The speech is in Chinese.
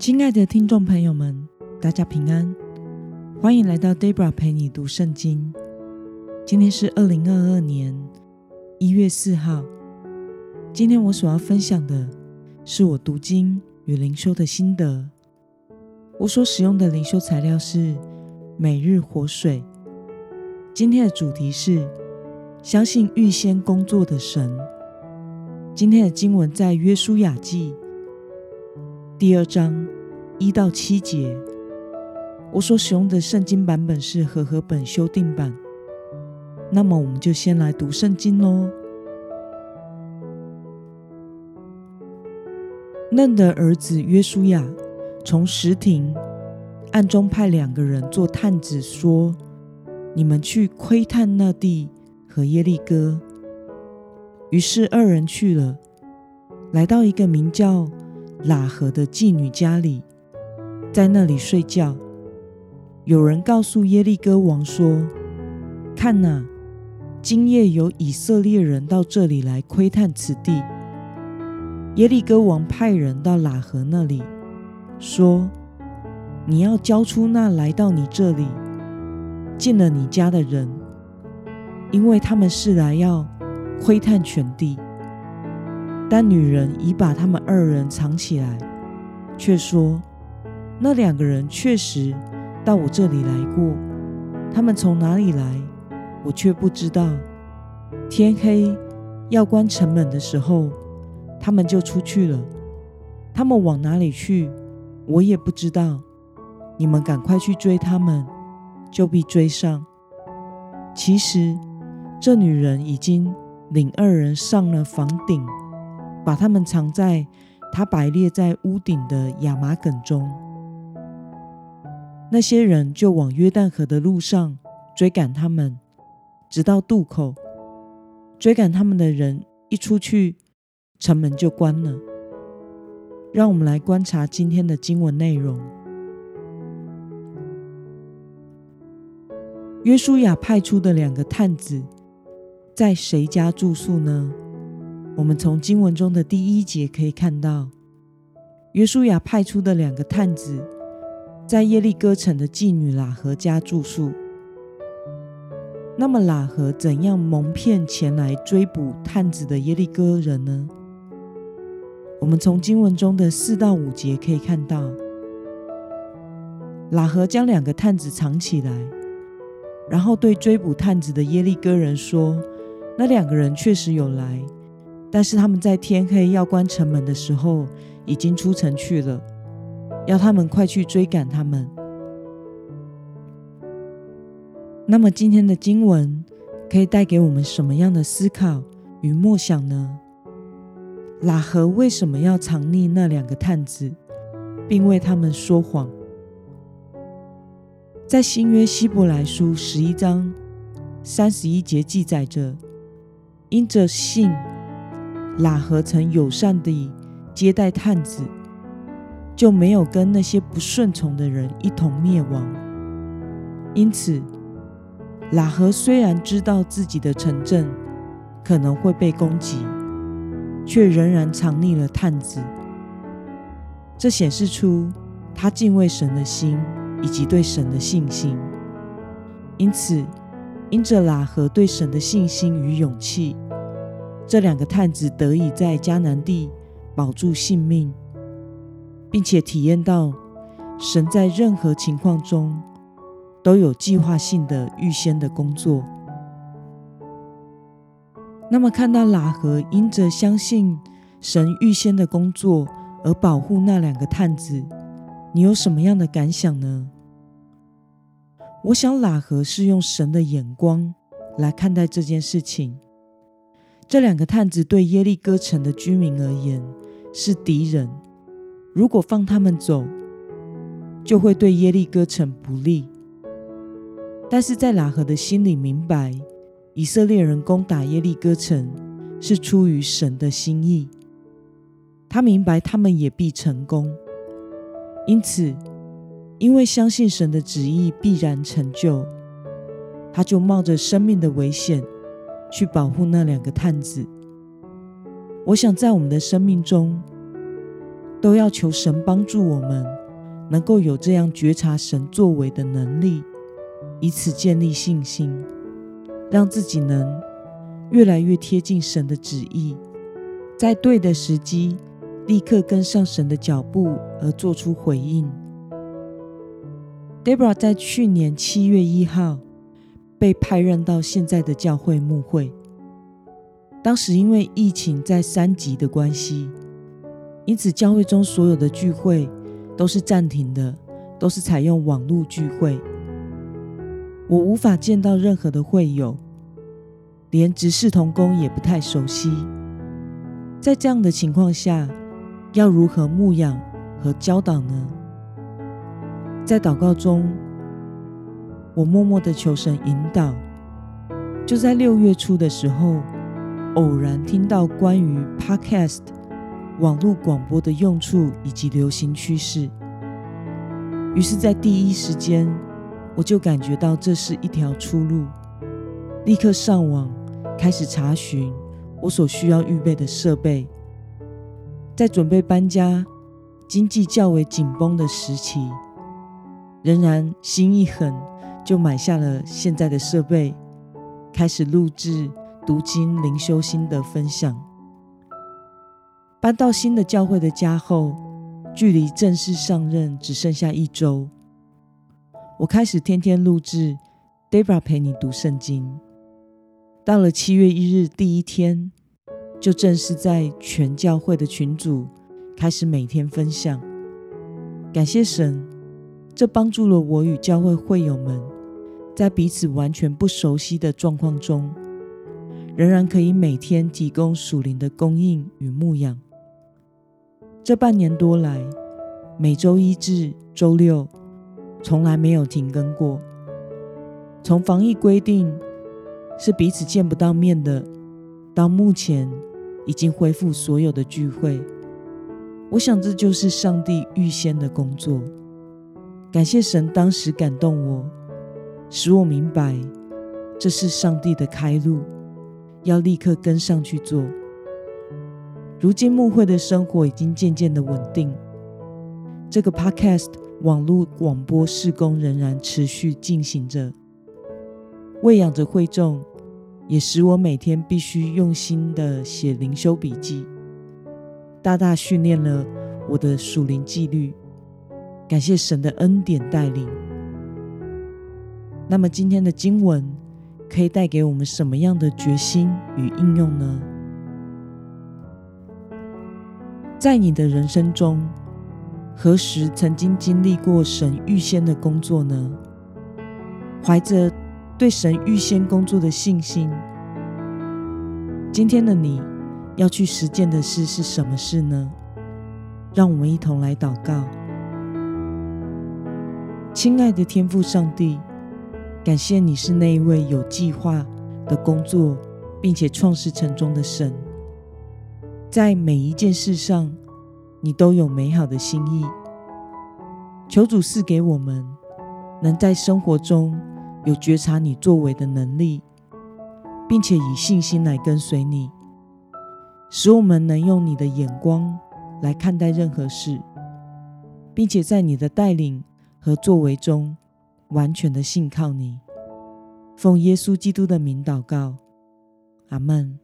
亲爱的听众朋友们，大家平安，欢迎来到 Debra 陪你读圣经。今天是二零二二年一月四号。今天我所要分享的是我读经与灵修的心得。我所使用的灵修材料是每日活水。今天的主题是相信预先工作的神。今天的经文在约书亚记。第二章一到七节，我所使用的圣经版本是和合本修订版。那么，我们就先来读圣经喽。嫩的儿子约书亚从石亭暗中派两个人做探子，说：“你们去窥探那地和耶利哥。”于是二人去了，来到一个名叫。喇合的妓女家里，在那里睡觉。有人告诉耶利哥王说：“看哪，今夜有以色列人到这里来窥探此地。”耶利哥王派人到喇合那里，说：“你要交出那来到你这里进了你家的人，因为他们是来要窥探全地。”但女人已把他们二人藏起来，却说：“那两个人确实到我这里来过，他们从哪里来，我却不知道。天黑要关城门的时候，他们就出去了。他们往哪里去，我也不知道。你们赶快去追他们，就必追上。其实这女人已经领二人上了房顶。”把他们藏在他摆列在屋顶的亚麻梗中。那些人就往约旦河的路上追赶他们，直到渡口。追赶他们的人一出去，城门就关了。让我们来观察今天的经文内容。约书亚派出的两个探子，在谁家住宿呢？我们从经文中的第一节可以看到，约书亚派出的两个探子在耶利哥城的妓女喇合家住宿。那么，喇合怎样蒙骗前来追捕探子的耶利哥人呢？我们从经文中的四到五节可以看到，喇合将两个探子藏起来，然后对追捕探子的耶利哥人说：“那两个人确实有来。”但是他们在天黑要关城门的时候，已经出城去了，要他们快去追赶他们。那么今天的经文可以带给我们什么样的思考与默想呢？喇合为什么要藏匿那两个探子，并为他们说谎？在新约希伯来书十一章三十一节记载着，因着信。喇合曾友善地接待探子，就没有跟那些不顺从的人一同灭亡。因此，喇合虽然知道自己的城镇可能会被攻击，却仍然藏匿了探子。这显示出他敬畏神的心以及对神的信心。因此，因着喇合对神的信心与勇气。这两个探子得以在迦南地保住性命，并且体验到神在任何情况中都有计划性的预先的工作。那么，看到喇合因着相信神预先的工作而保护那两个探子，你有什么样的感想呢？我想，喇合是用神的眼光来看待这件事情。这两个探子对耶利哥城的居民而言是敌人，如果放他们走，就会对耶利哥城不利。但是在喇合的心里明白，以色列人攻打耶利哥城是出于神的心意，他明白他们也必成功，因此，因为相信神的旨意必然成就，他就冒着生命的危险。去保护那两个探子。我想，在我们的生命中，都要求神帮助我们，能够有这样觉察神作为的能力，以此建立信心，让自己能越来越贴近神的旨意，在对的时机立刻跟上神的脚步而做出回应。Debra 在去年七月一号被派任到现在的教会牧会。当时因为疫情在三级的关系，因此教会中所有的聚会都是暂停的，都是采用网络聚会。我无法见到任何的会友，连执事同工也不太熟悉。在这样的情况下，要如何牧养和教导呢？在祷告中，我默默的求神引导。就在六月初的时候。偶然听到关于 Podcast 网络广播的用处以及流行趋势，于是，在第一时间我就感觉到这是一条出路，立刻上网开始查询我所需要预备的设备。在准备搬家、经济较为紧绷的时期，仍然心一狠，就买下了现在的设备，开始录制。读经、灵修心得分享。搬到新的教会的家后，距离正式上任只剩下一周。我开始天天录制 Debra 陪你读圣经。到了七月一日第一天，就正式在全教会的群组开始每天分享。感谢神，这帮助了我与教会会友们在彼此完全不熟悉的状况中。仍然可以每天提供属灵的供应与牧养。这半年多来，每周一至周六从来没有停更过。从防疫规定是彼此见不到面的，到目前已经恢复所有的聚会，我想这就是上帝预先的工作。感谢神当时感动我，使我明白这是上帝的开路。要立刻跟上去做。如今牧会的生活已经渐渐的稳定，这个 Podcast 网络广播事工仍然持续进行着，喂养着会众，也使我每天必须用心的写灵修笔记，大大训练了我的属灵纪律。感谢神的恩典带领。那么今天的经文。可以带给我们什么样的决心与应用呢？在你的人生中，何时曾经经历过神预先的工作呢？怀着对神预先工作的信心，今天的你要去实践的事是什么事呢？让我们一同来祷告，亲爱的天父上帝。感谢你是那一位有计划的工作，并且创世成中的神，在每一件事上，你都有美好的心意。求主赐给我们，能在生活中有觉察你作为的能力，并且以信心来跟随你，使我们能用你的眼光来看待任何事，并且在你的带领和作为中。完全的信靠你，奉耶稣基督的名祷告，阿门。